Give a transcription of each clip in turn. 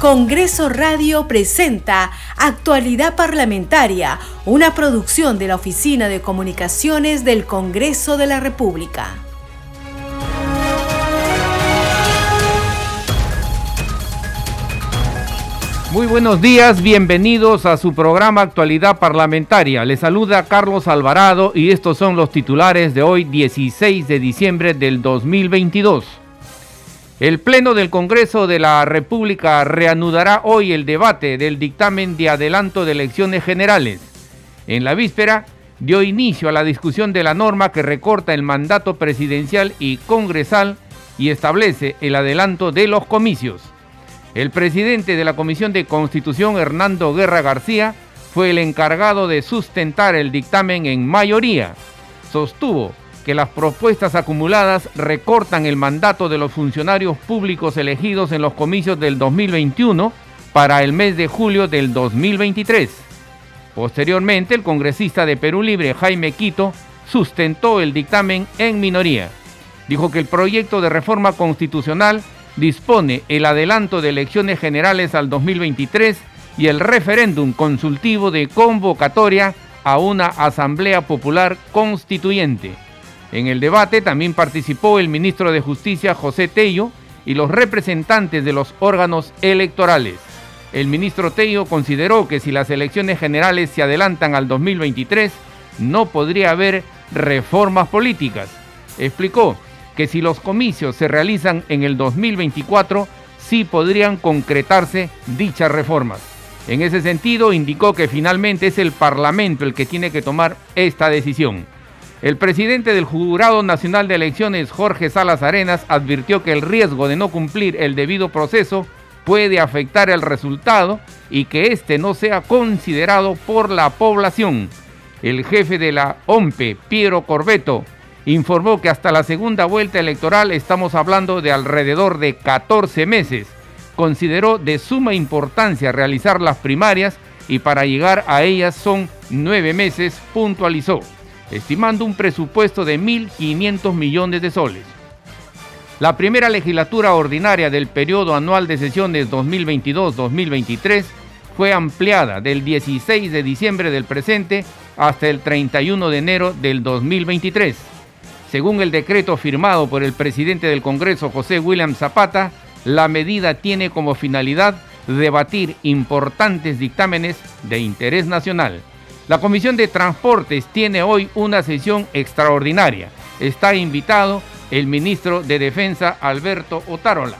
Congreso Radio presenta Actualidad Parlamentaria, una producción de la Oficina de Comunicaciones del Congreso de la República. Muy buenos días, bienvenidos a su programa Actualidad Parlamentaria. Les saluda Carlos Alvarado y estos son los titulares de hoy 16 de diciembre del 2022. El Pleno del Congreso de la República reanudará hoy el debate del dictamen de adelanto de elecciones generales. En la víspera dio inicio a la discusión de la norma que recorta el mandato presidencial y congresal y establece el adelanto de los comicios. El presidente de la Comisión de Constitución, Hernando Guerra García, fue el encargado de sustentar el dictamen en mayoría. Sostuvo que las propuestas acumuladas recortan el mandato de los funcionarios públicos elegidos en los comicios del 2021 para el mes de julio del 2023. Posteriormente, el congresista de Perú Libre, Jaime Quito, sustentó el dictamen en minoría. Dijo que el proyecto de reforma constitucional dispone el adelanto de elecciones generales al 2023 y el referéndum consultivo de convocatoria a una Asamblea Popular Constituyente. En el debate también participó el ministro de Justicia José Tello y los representantes de los órganos electorales. El ministro Tello consideró que si las elecciones generales se adelantan al 2023, no podría haber reformas políticas. Explicó que si los comicios se realizan en el 2024, sí podrían concretarse dichas reformas. En ese sentido, indicó que finalmente es el Parlamento el que tiene que tomar esta decisión. El presidente del Jurado Nacional de Elecciones, Jorge Salas Arenas, advirtió que el riesgo de no cumplir el debido proceso puede afectar el resultado y que éste no sea considerado por la población. El jefe de la OMPE, Piero Corbeto, informó que hasta la segunda vuelta electoral estamos hablando de alrededor de 14 meses. Consideró de suma importancia realizar las primarias y para llegar a ellas son nueve meses, puntualizó, estimando un presupuesto de 1.500 millones de soles. La primera legislatura ordinaria del periodo anual de sesiones 2022-2023 fue ampliada del 16 de diciembre del presente hasta el 31 de enero del 2023. Según el decreto firmado por el presidente del Congreso, José William Zapata, la medida tiene como finalidad debatir importantes dictámenes de interés nacional. La Comisión de Transportes tiene hoy una sesión extraordinaria. Está invitado el ministro de Defensa, Alberto Otárola.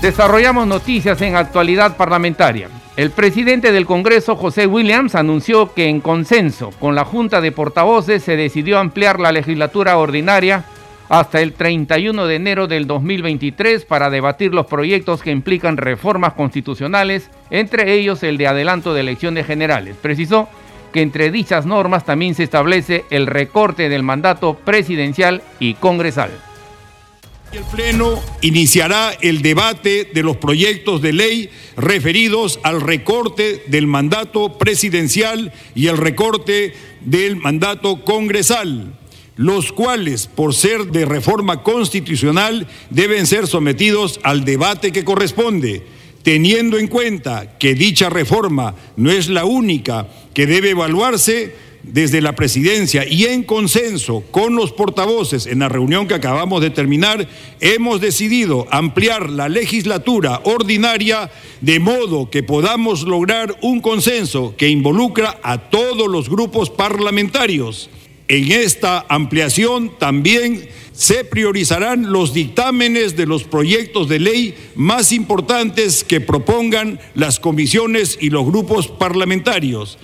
Desarrollamos noticias en actualidad parlamentaria. El presidente del Congreso, José Williams, anunció que en consenso con la Junta de Portavoces se decidió ampliar la legislatura ordinaria hasta el 31 de enero del 2023 para debatir los proyectos que implican reformas constitucionales, entre ellos el de adelanto de elecciones generales. Precisó que entre dichas normas también se establece el recorte del mandato presidencial y congresal. El Pleno iniciará el debate de los proyectos de ley referidos al recorte del mandato presidencial y el recorte del mandato congresal, los cuales, por ser de reforma constitucional, deben ser sometidos al debate que corresponde, teniendo en cuenta que dicha reforma no es la única que debe evaluarse desde la presidencia y en consenso con los portavoces en la reunión que acabamos de terminar, hemos decidido ampliar la legislatura ordinaria de modo que podamos lograr un consenso que involucra a todos los grupos parlamentarios. En esta ampliación también se priorizarán los dictámenes de los proyectos de ley más importantes que propongan las comisiones y los grupos parlamentarios.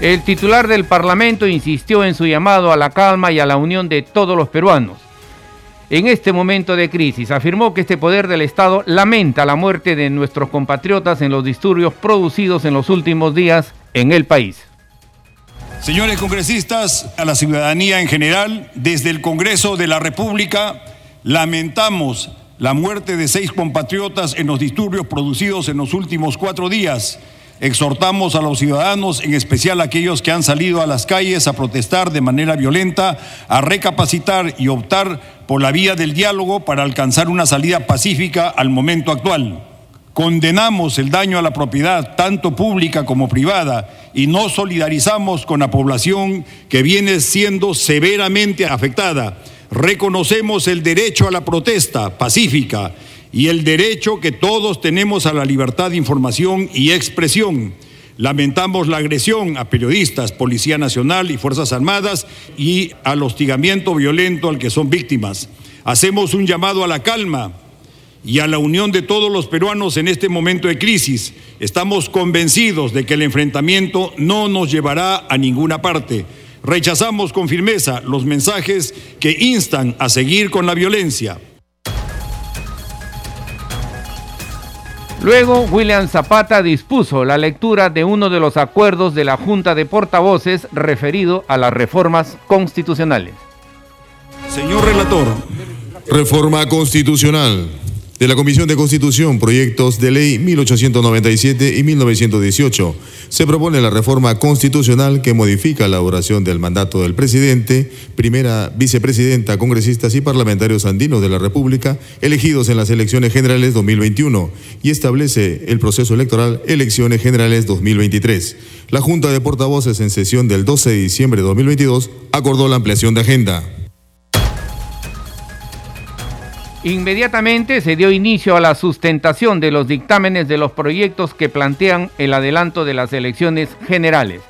El titular del Parlamento insistió en su llamado a la calma y a la unión de todos los peruanos. En este momento de crisis, afirmó que este poder del Estado lamenta la muerte de nuestros compatriotas en los disturbios producidos en los últimos días en el país. Señores congresistas, a la ciudadanía en general, desde el Congreso de la República, lamentamos la muerte de seis compatriotas en los disturbios producidos en los últimos cuatro días Exhortamos a los ciudadanos, en especial aquellos que han salido a las calles a protestar de manera violenta, a recapacitar y optar por la vía del diálogo para alcanzar una salida pacífica al momento actual. Condenamos el daño a la propiedad, tanto pública como privada, y nos solidarizamos con la población que viene siendo severamente afectada. Reconocemos el derecho a la protesta pacífica y el derecho que todos tenemos a la libertad de información y expresión. Lamentamos la agresión a periodistas, Policía Nacional y Fuerzas Armadas y al hostigamiento violento al que son víctimas. Hacemos un llamado a la calma y a la unión de todos los peruanos en este momento de crisis. Estamos convencidos de que el enfrentamiento no nos llevará a ninguna parte. Rechazamos con firmeza los mensajes que instan a seguir con la violencia. Luego, William Zapata dispuso la lectura de uno de los acuerdos de la Junta de Portavoces referido a las reformas constitucionales. Señor relator. Reforma constitucional de la Comisión de Constitución, proyectos de ley 1897 y 1918. Se propone la reforma constitucional que modifica la duración del mandato del presidente, primera vicepresidenta, congresistas y parlamentarios andinos de la República elegidos en las elecciones generales 2021 y establece el proceso electoral elecciones generales 2023. La Junta de Portavoces en sesión del 12 de diciembre de 2022 acordó la ampliación de agenda. Inmediatamente se dio inicio a la sustentación de los dictámenes de los proyectos que plantean el adelanto de las elecciones generales.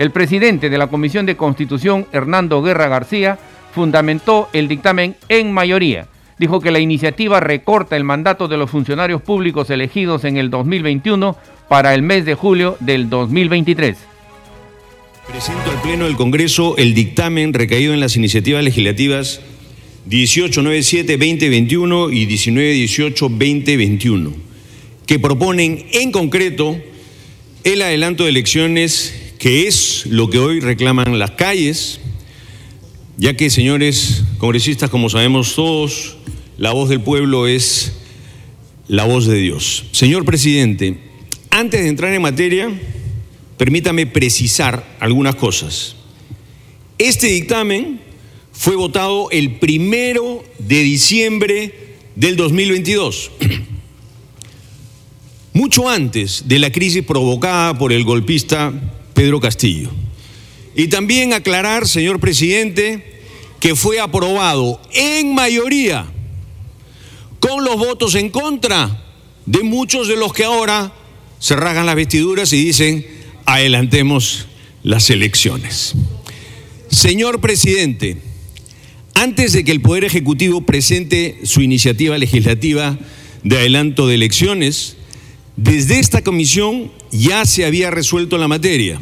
El presidente de la Comisión de Constitución, Hernando Guerra García, fundamentó el dictamen en mayoría. Dijo que la iniciativa recorta el mandato de los funcionarios públicos elegidos en el 2021 para el mes de julio del 2023. Presento al Pleno del Congreso el dictamen recaído en las iniciativas legislativas 1897-2021 y 1918-2021, que proponen en concreto el adelanto de elecciones, que es lo que hoy reclaman las calles, ya que, señores congresistas, como sabemos todos, la voz del pueblo es la voz de Dios. Señor presidente, antes de entrar en materia, permítame precisar algunas cosas. Este dictamen fue votado el primero de diciembre del 2022, mucho antes de la crisis provocada por el golpista Pedro Castillo. Y también aclarar, señor presidente, que fue aprobado en mayoría con los votos en contra de muchos de los que ahora se rasgan las vestiduras y dicen, adelantemos las elecciones. Señor presidente, antes de que el Poder Ejecutivo presente su iniciativa legislativa de adelanto de elecciones, desde esta comisión ya se había resuelto la materia.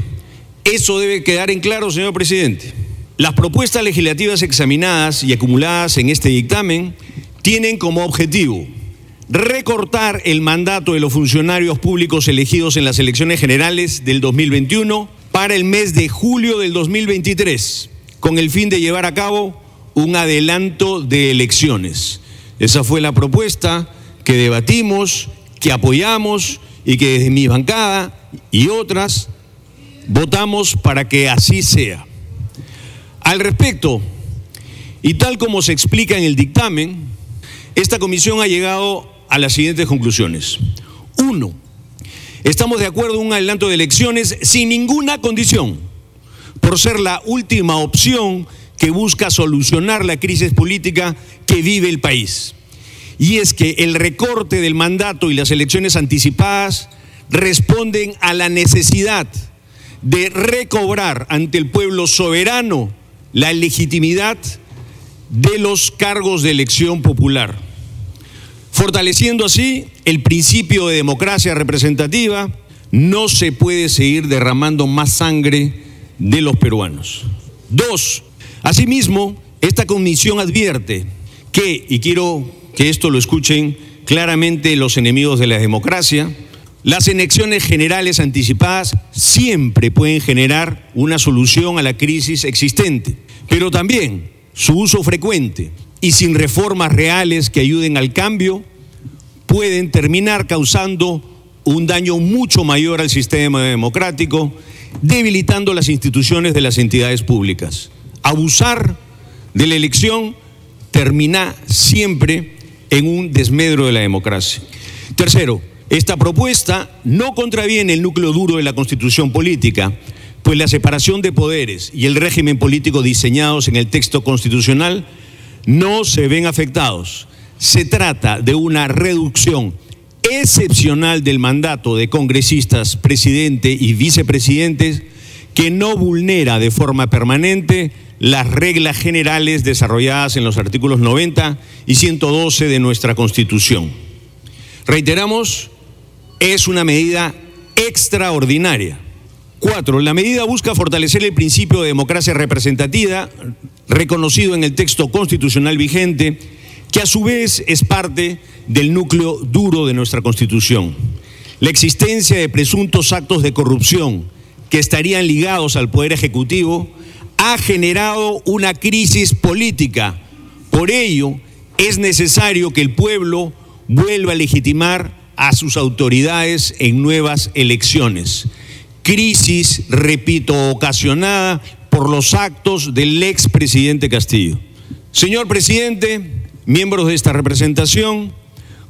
Eso debe quedar en claro, señor presidente. Las propuestas legislativas examinadas y acumuladas en este dictamen tienen como objetivo recortar el mandato de los funcionarios públicos elegidos en las elecciones generales del 2021 para el mes de julio del 2023, con el fin de llevar a cabo un adelanto de elecciones. Esa fue la propuesta que debatimos, que apoyamos y que desde mi bancada y otras votamos para que así sea. Al respecto, y tal como se explica en el dictamen, esta comisión ha llegado a las siguientes conclusiones. Uno, estamos de acuerdo en un adelanto de elecciones sin ninguna condición, por ser la última opción que busca solucionar la crisis política que vive el país. Y es que el recorte del mandato y las elecciones anticipadas responden a la necesidad de recobrar ante el pueblo soberano la legitimidad de los cargos de elección popular, fortaleciendo así el principio de democracia representativa. No se puede seguir derramando más sangre de los peruanos. Dos, Asimismo, esta comisión advierte que, y quiero que esto lo escuchen claramente los enemigos de la democracia, las elecciones generales anticipadas siempre pueden generar una solución a la crisis existente, pero también su uso frecuente y sin reformas reales que ayuden al cambio pueden terminar causando un daño mucho mayor al sistema democrático, debilitando las instituciones de las entidades públicas. Abusar de la elección termina siempre en un desmedro de la democracia. Tercero, esta propuesta no contraviene el núcleo duro de la constitución política, pues la separación de poderes y el régimen político diseñados en el texto constitucional no se ven afectados. Se trata de una reducción excepcional del mandato de congresistas, presidente y vicepresidentes que no vulnera de forma permanente las reglas generales desarrolladas en los artículos 90 y 112 de nuestra Constitución. Reiteramos, es una medida extraordinaria. Cuatro, la medida busca fortalecer el principio de democracia representativa reconocido en el texto constitucional vigente, que a su vez es parte del núcleo duro de nuestra Constitución. La existencia de presuntos actos de corrupción que estarían ligados al Poder Ejecutivo ha generado una crisis política. Por ello, es necesario que el pueblo vuelva a legitimar a sus autoridades en nuevas elecciones. Crisis, repito, ocasionada por los actos del expresidente Castillo. Señor presidente, miembros de esta representación,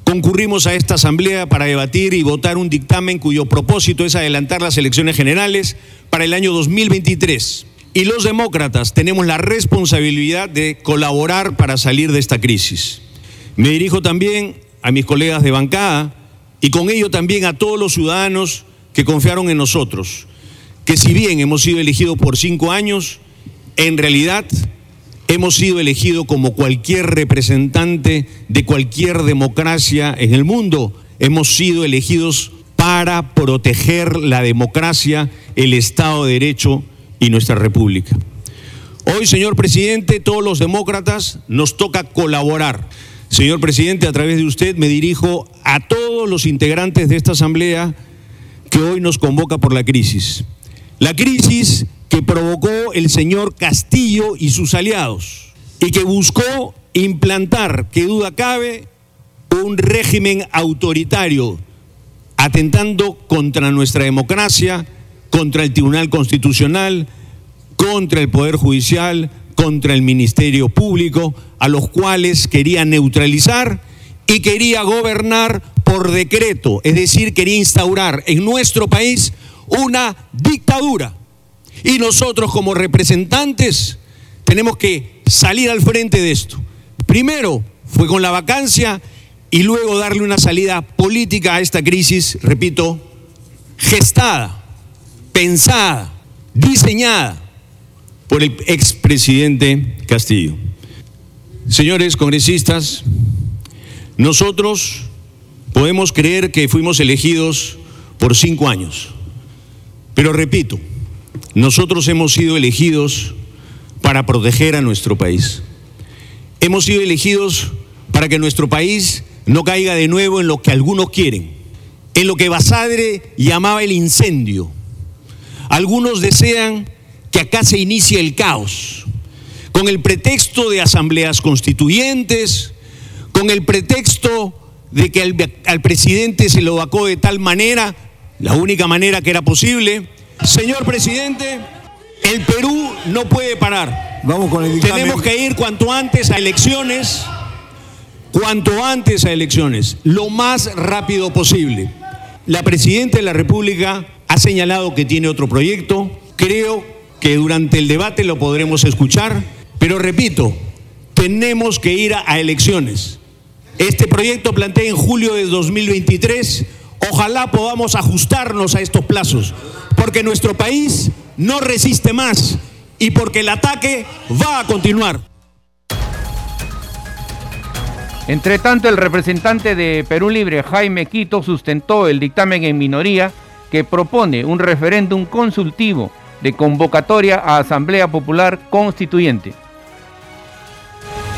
concurrimos a esta asamblea para debatir y votar un dictamen cuyo propósito es adelantar las elecciones generales para el año 2023. Y los demócratas tenemos la responsabilidad de colaborar para salir de esta crisis. Me dirijo también a mis colegas de bancada y con ello también a todos los ciudadanos que confiaron en nosotros, que si bien hemos sido elegidos por cinco años, en realidad hemos sido elegidos como cualquier representante de cualquier democracia en el mundo. Hemos sido elegidos para proteger la democracia, el Estado de Derecho y nuestra República. Hoy, señor presidente, todos los demócratas nos toca colaborar. Señor presidente, a través de usted me dirijo a todos los integrantes de esta Asamblea que hoy nos convoca por la crisis. La crisis que provocó el señor Castillo y sus aliados y que buscó implantar, que duda cabe, un régimen autoritario, atentando contra nuestra democracia, contra el Tribunal Constitucional, contra el Poder Judicial, contra el Ministerio Público, a los cuales quería neutralizar y quería gobernar por decreto, es decir, quería instaurar en nuestro país una dictadura y nosotros como representantes tenemos que salir al frente de esto. Primero fue con la vacancia y luego darle una salida política a esta crisis, repito, gestada, pensada, diseñada por el expresidente Castillo. Señores congresistas, nosotros podemos creer que fuimos elegidos por cinco años, pero repito, nosotros hemos sido elegidos para proteger a nuestro país. Hemos sido elegidos para que nuestro país no caiga de nuevo en lo que algunos quieren, en lo que Basadre llamaba el incendio. Algunos desean que acá se inicie el caos, con el pretexto de asambleas constituyentes, con el pretexto de que al, al presidente se lo vacó de tal manera, la única manera que era posible, Señor presidente, el Perú no puede parar. Vamos con el dictamen. Tenemos que ir cuanto antes a elecciones, cuanto antes a elecciones, lo más rápido posible. La presidenta de la República ha señalado que tiene otro proyecto. Creo que durante el debate lo podremos escuchar, pero repito, tenemos que ir a, elecciones. Este proyecto plantea en julio de 2023. Ojalá podamos ajustarnos a estos plazos porque nuestro país no resiste más y porque el ataque va a continuar. Entre tanto, el representante de Perú Libre, Jaime Quito, sustentó el dictamen en minoría que propone un referéndum consultivo de convocatoria a Asamblea Popular Constituyente.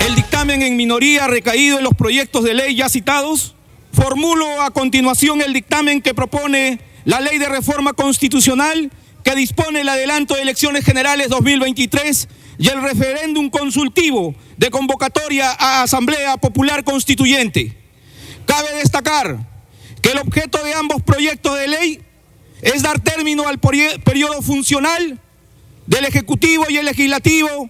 El dictamen en minoría recaído en los proyectos de ley ya citados, formulo a continuación el dictamen que propone la ley de reforma constitucional que dispone el adelanto de elecciones generales 2023 y el referéndum consultivo de convocatoria a Asamblea Popular Constituyente. Cabe destacar que el objeto de ambos proyectos de ley es dar término al periodo funcional del Ejecutivo y el Legislativo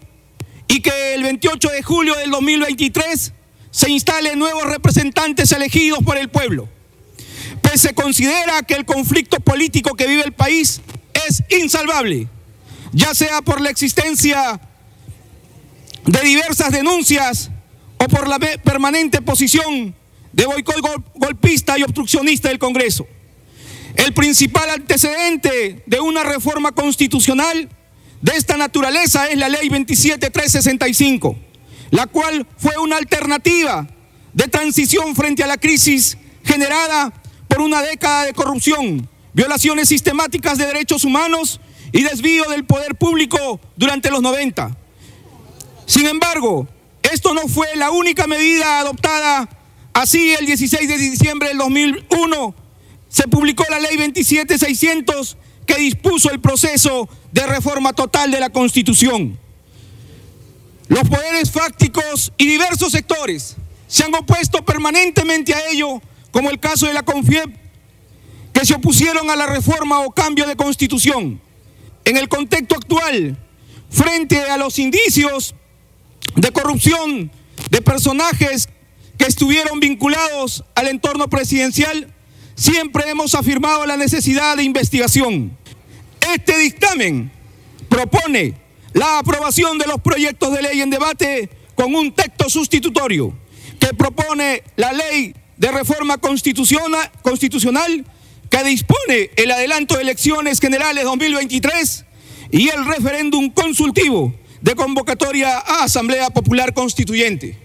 y que el 28 de julio del 2023 se instalen nuevos representantes elegidos por el pueblo. Pues se considera que el conflicto político que vive el país es insalvable, ya sea por la existencia de diversas denuncias o por la permanente posición de boicot golpista y obstruccionista del Congreso. El principal antecedente de una reforma constitucional de esta naturaleza es la ley 27365, la cual fue una alternativa de transición frente a la crisis generada por una década de corrupción, violaciones sistemáticas de derechos humanos y desvío del poder público durante los 90. Sin embargo, esto no fue la única medida adoptada. Así, el 16 de diciembre del 2001 se publicó la ley 27600 que dispuso el proceso de reforma total de la Constitución. Los poderes fácticos y diversos sectores se han opuesto permanentemente a ello, como el caso de la CONFIEP, que se opusieron a la reforma o cambio de constitución. En el contexto actual, frente a los indicios de corrupción de personajes que estuvieron vinculados al entorno presidencial, siempre hemos afirmado la necesidad de investigación. Este dictamen propone la aprobación de los proyectos de ley en debate con un texto sustitutorio que propone la ley de reforma constitucional, que dispone el adelanto de elecciones generales 2023 y el referéndum consultivo de convocatoria a Asamblea Popular Constituyente.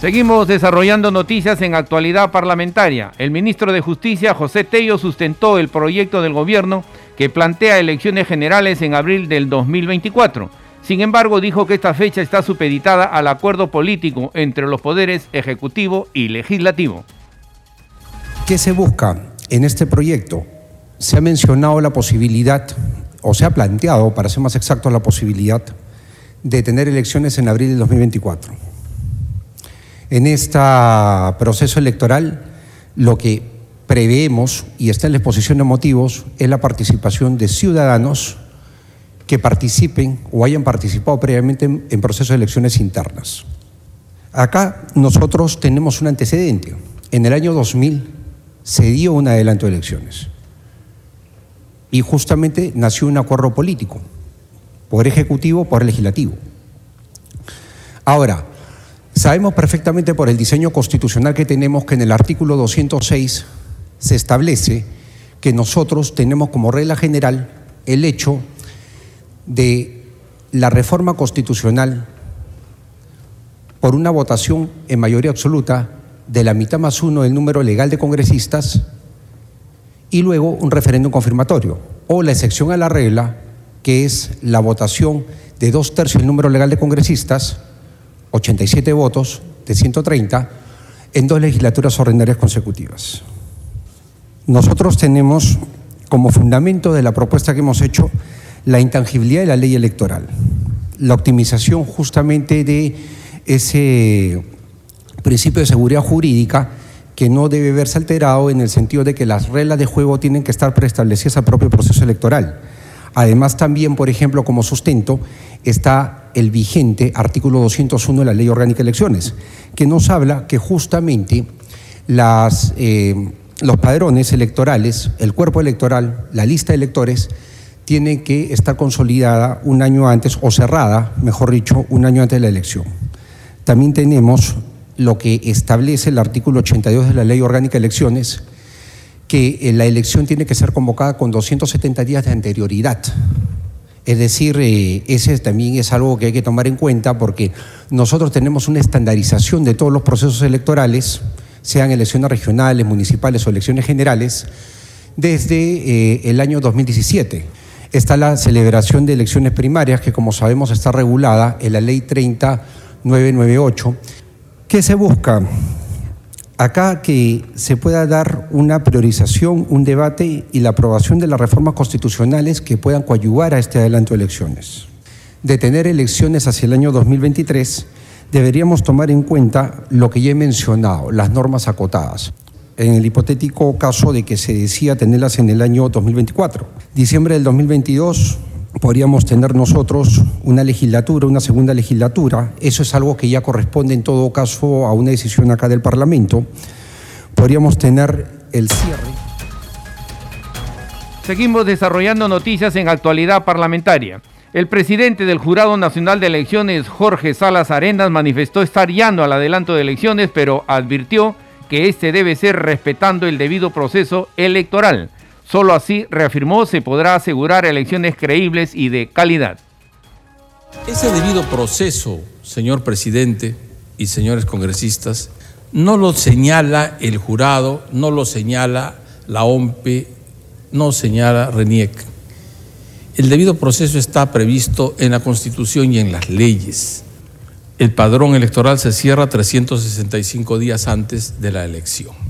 Seguimos desarrollando noticias en actualidad parlamentaria. El ministro de Justicia, José Tello, sustentó el proyecto del gobierno que plantea elecciones generales en abril del 2024. Sin embargo, dijo que esta fecha está supeditada al acuerdo político entre los poderes ejecutivo y legislativo. ¿Qué se busca en este proyecto? Se ha mencionado la posibilidad o se ha planteado, para ser más exacto, la posibilidad de tener elecciones en abril de 2024. En este proceso electoral, lo que preveemos y está en la exposición de motivos es la participación de ciudadanos que participen o hayan participado previamente en, procesos de elecciones internas. Acá nosotros tenemos un antecedente. En el año 2000 se dio un adelanto de elecciones y justamente nació un acuerdo político, por ejecutivo, por legislativo. Ahora, sabemos perfectamente por el diseño constitucional que tenemos que en el artículo 206 se establece que nosotros tenemos como regla general el hecho de la reforma constitucional por una votación en mayoría absoluta de la mitad más uno del número legal de congresistas y luego un referéndum confirmatorio, o la excepción a la regla, que es la votación de dos tercios del número legal de congresistas, 87 votos de 130, en dos legislaturas ordinarias consecutivas. Nosotros tenemos como fundamento de la propuesta que hemos hecho la intangibilidad de la ley electoral, la optimización justamente de ese principio de seguridad jurídica que no debe verse alterado en el sentido de que las reglas de juego tienen que estar preestablecidas al propio proceso electoral. Además, también, por ejemplo, como sustento, está el vigente artículo 201 de la Ley Orgánica de Elecciones, que nos habla que justamente eh, los padrones electorales, el cuerpo electoral, la lista de electores, tiene que estar consolidada un año antes, o cerrada, mejor dicho, un año antes de la elección. También tenemos lo que establece el artículo 82 de la Ley Orgánica de Elecciones, que eh, la elección tiene que ser convocada con 270 días de anterioridad. Es decir, eh, ese también es algo que hay que tomar en cuenta porque nosotros tenemos una estandarización de todos los procesos electorales, sean elecciones regionales, municipales o elecciones generales, desde eh, el año 2017. Está la celebración de elecciones primarias, que como sabemos está regulada en la Ley 30998 ¿Qué se busca? Acá que se pueda dar una priorización, un debate y la aprobación de las reformas constitucionales que puedan coadyuvar a este adelanto de elecciones. De tener elecciones hacia el año 2023, deberíamos tomar en cuenta lo que ya he mencionado, las normas acotadas. En el hipotético caso de que se decía tenerlas en el año 2024. Diciembre del 2022 podríamos tener nosotros una legislatura, una segunda legislatura. Eso es algo que ya corresponde en todo caso a una decisión acá del Parlamento. Podríamos tener el cierre. Seguimos desarrollando noticias en actualidad parlamentaria. El presidente del Jurado Nacional de Elecciones, Jorge Salas Arenas, manifestó estar yendo al adelanto de elecciones, pero advirtió que este debe ser respetando el debido proceso electoral. Solo así, reafirmó, se podrá asegurar elecciones creíbles y de calidad. Ese debido proceso, señor presidente y señores congresistas, no lo señala el jurado, no lo señala la OMPE, no señala RENIEC el debido proceso está previsto en la Constitución y en las leyes. El padrón electoral se cierra 365 días antes de la elección.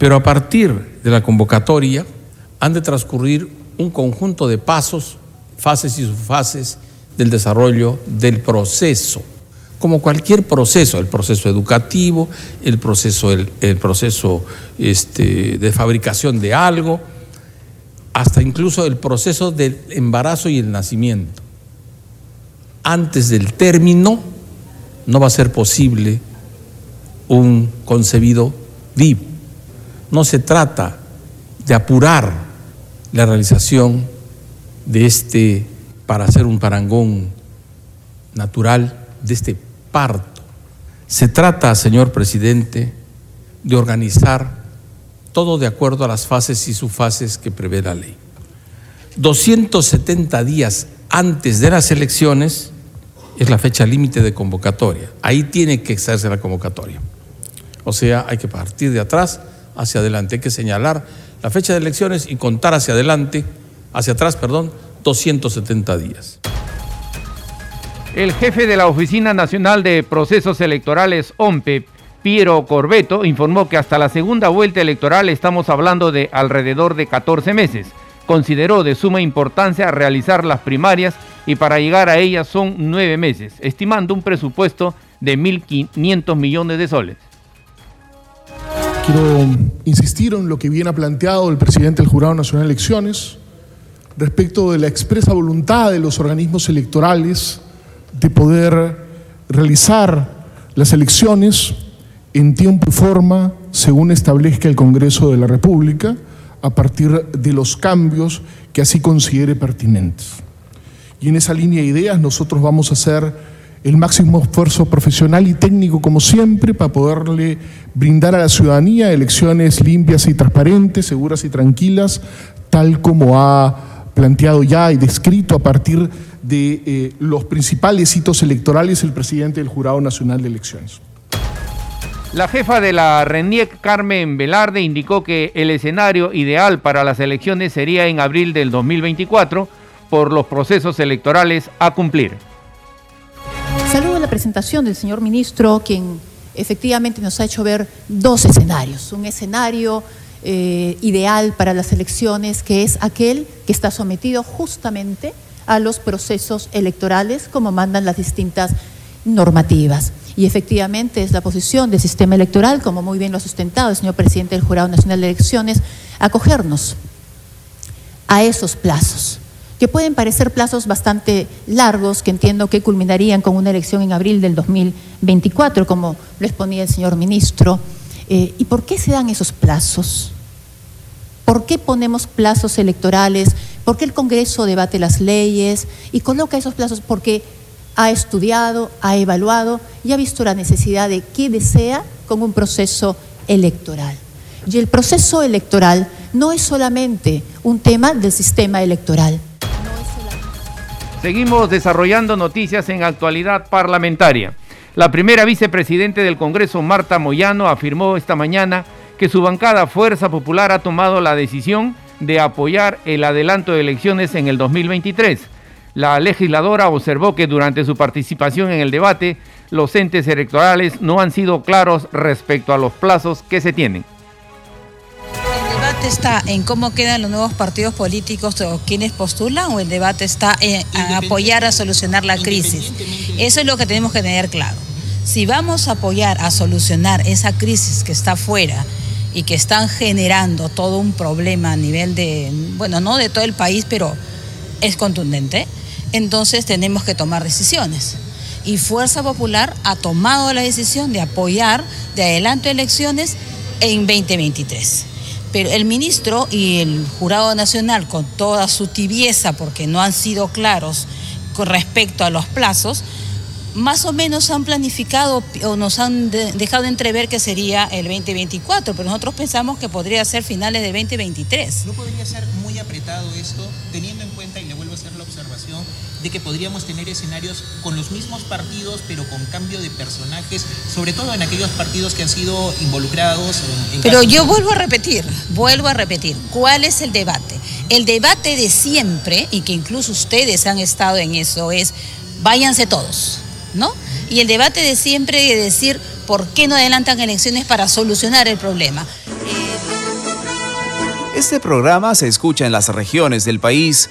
Pero a partir de la convocatoria han de transcurrir un conjunto de pasos, fases y subfases del desarrollo del proceso. Como cualquier proceso, el proceso educativo, el proceso, proceso este, de fabricación de algo, hasta incluso el proceso del embarazo y el nacimiento. Antes del término no va a ser posible un concebido vivo. No se trata de apurar la realización de este, para hacer un parangón natural, de este parto. Se trata, señor presidente, de organizar todo de acuerdo a las fases y subfases que prevé la ley. 270 días antes de las elecciones es la fecha límite de convocatoria. Ahí tiene que hacerse la convocatoria. O sea, hay que partir de atrás hacia adelante. Hay que señalar la fecha de elecciones y contar hacia adelante, hacia atrás, perdón, 270 días. El jefe de la Oficina Nacional de Procesos Electorales, OMPE, Piero Corbeto informó que hasta la segunda vuelta electoral estamos hablando de alrededor de 14 meses. Consideró de suma importancia realizar las primarias y para llegar a ellas son nueve meses, estimando un presupuesto de 1.500 millones de soles. Quiero insistir en lo que viene planteado el presidente del Jurado Nacional de Elecciones respecto de la expresa voluntad de los organismos electorales de poder realizar las elecciones en tiempo y forma según establezca el Congreso de la República a partir de los cambios que así considere pertinentes. Y en esa línea de ideas nosotros vamos a hacer el máximo esfuerzo profesional y técnico como siempre para poderle brindar a la ciudadanía elecciones limpias y transparentes, seguras y tranquilas, tal como ha planteado ya y descrito a partir de eh, los principales hitos electorales el presidente del Jurado Nacional de Elecciones. La jefa de la RENIEC, Carmen Velarde, indicó que el escenario ideal para las elecciones sería en abril del 2024 por los procesos electorales a cumplir. Presentación del señor ministro, quien efectivamente nos ha hecho ver dos escenarios. Un escenario eh, ideal para las elecciones, que es aquel que está sometido justamente a los procesos electorales, como mandan las distintas normativas. Y efectivamente es la posición del sistema electoral, como muy bien lo ha sustentado el señor presidente del Jurado Nacional de Elecciones, acogernos a esos plazos, que pueden parecer plazos bastante largos, que entiendo que culminarían con una elección en abril del 2024, como lo exponía el señor ministro. Eh, ¿Y por qué se dan esos plazos? ¿Por qué ponemos plazos electorales? ¿Por qué el Congreso debate las leyes y coloca esos plazos? Porque ha estudiado, ha evaluado y ha visto la necesidad de qué desea con un proceso electoral. Y el proceso electoral no es solamente un tema del sistema electoral. Seguimos desarrollando noticias en actualidad parlamentaria. La primera vicepresidente del Congreso, Marta Moyano, afirmó esta mañana que su bancada Fuerza Popular ha tomado la decisión de apoyar el adelanto de elecciones en el 2023 la legisladora observó que durante su participación en el debate, los entes electorales no han sido claros respecto a los plazos que se tienen ¿El debate está en cómo quedan los nuevos partidos políticos o quienes postulan o el debate está en, apoyar a solucionar la crisis. Eso es lo que tenemos que tener claro. Si vamos a apoyar a solucionar esa crisis que está afuera y que están generando todo un problema a nivel de, bueno, no de todo el país, pero es contundente, entonces tenemos que tomar decisiones. Y Fuerza Popular ha tomado la decisión de apoyar de adelanto elecciones en 2023. Pero el ministro y el Jurado Nacional, con toda su tibieza, porque no han sido claros con respecto a los plazos, más o menos han planificado o nos han dejado entrever que sería el 2024, pero nosotros pensamos que podría ser finales de 2023. ¿No podría ser muy apretado esto, teniendo en cuenta, y le vuelvo a hacer la observación, de que podríamos tener escenarios con los mismos partidos, pero con cambio de personajes, sobre todo en aquellos partidos que han sido involucrados en... Pero yo vuelvo a repetir, vuelvo a repetir, ¿cuál es el debate? El debate de siempre, y que incluso ustedes han estado en eso, es váyanse todos ¿no? Y el debate de siempre de decir por qué no adelantan elecciones para solucionar el problema. Este programa se escucha en las regiones del país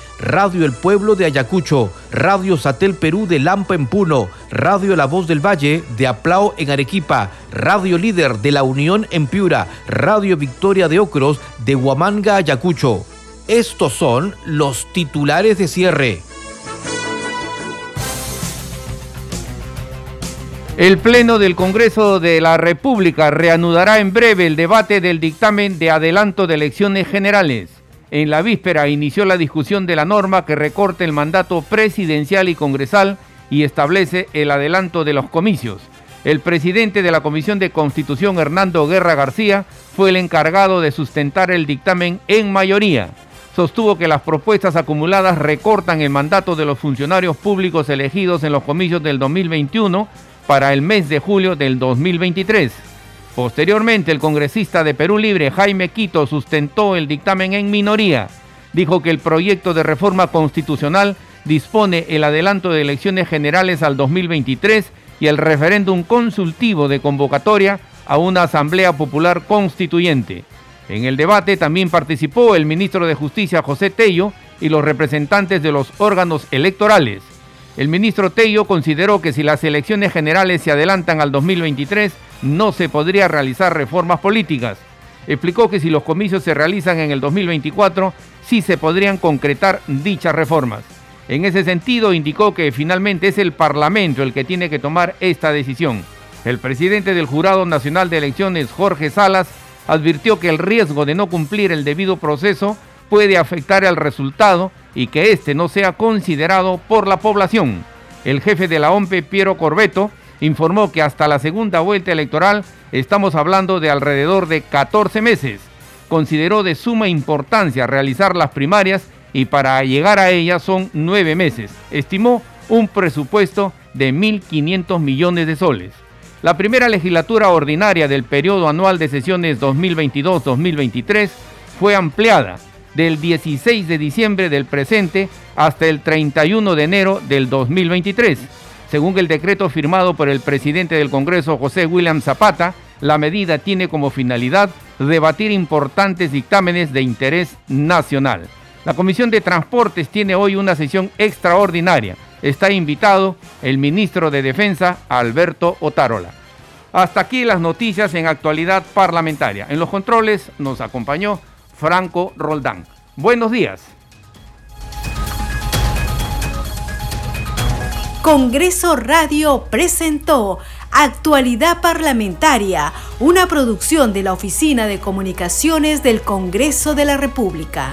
Radio El Pueblo de Ayacucho, Radio Satel Perú de Lampa en Puno, Radio La Voz del Valle de Aplao en Arequipa, Radio Líder de La Unión en Piura, Radio Victoria de Ocros de Huamanga, Ayacucho. Estos son los titulares de cierre. El Pleno del Congreso de la República reanudará en breve el debate del dictamen de adelanto de elecciones generales. En la víspera inició la discusión de la norma que recorta el mandato presidencial y congresal y establece el adelanto de los comicios. El presidente de la Comisión de Constitución, Hernando Guerra García, fue el encargado de sustentar el dictamen en mayoría. Sostuvo que las propuestas acumuladas recortan el mandato de los funcionarios públicos elegidos en los comicios del 2021 para el mes de julio del 2023. Posteriormente, el congresista de Perú Libre, Jaime Quito, sustentó el dictamen en minoría. Dijo que el proyecto de reforma constitucional dispone el adelanto de elecciones generales al 2023 y el referéndum consultivo de convocatoria a una Asamblea Popular Constituyente. En el debate también participó el ministro de Justicia José Tello y los representantes de los órganos electorales. El ministro Tello consideró que si las elecciones generales se adelantan al 2023, no se podría realizar reformas políticas. Explicó que si los comicios se realizan en el 2024, sí se podrían concretar dichas reformas. En ese sentido, indicó que finalmente es el Parlamento el que tiene que tomar esta decisión. El presidente del Jurado Nacional de Elecciones, Jorge Salas, advirtió que el riesgo de no cumplir el debido proceso puede afectar al resultado y que éste no sea considerado por la población. El jefe de la OMPE, Piero Corbeto, informó que hasta la segunda vuelta electoral estamos hablando de alrededor de 14 meses. Consideró de suma importancia realizar las primarias y para llegar a ellas son nueve meses. Estimó un presupuesto de 1.500 millones de soles. La primera legislatura ordinaria del periodo anual de sesiones 2022-2023 fue ampliada del 16 de diciembre del presente hasta el 31 de enero del 2023. Según el decreto firmado por el presidente del Congreso, José William Zapata, la medida tiene como finalidad debatir importantes dictámenes de interés nacional. La Comisión de Transportes tiene hoy una sesión extraordinaria. Está invitado el ministro de Defensa, Alberto Otárola. Hasta aquí las noticias en actualidad parlamentaria. En los controles nos acompañó Franco Roldán. Buenos días. Congreso Radio presentó Actualidad Parlamentaria, una producción de la Oficina de Comunicaciones del Congreso de la República.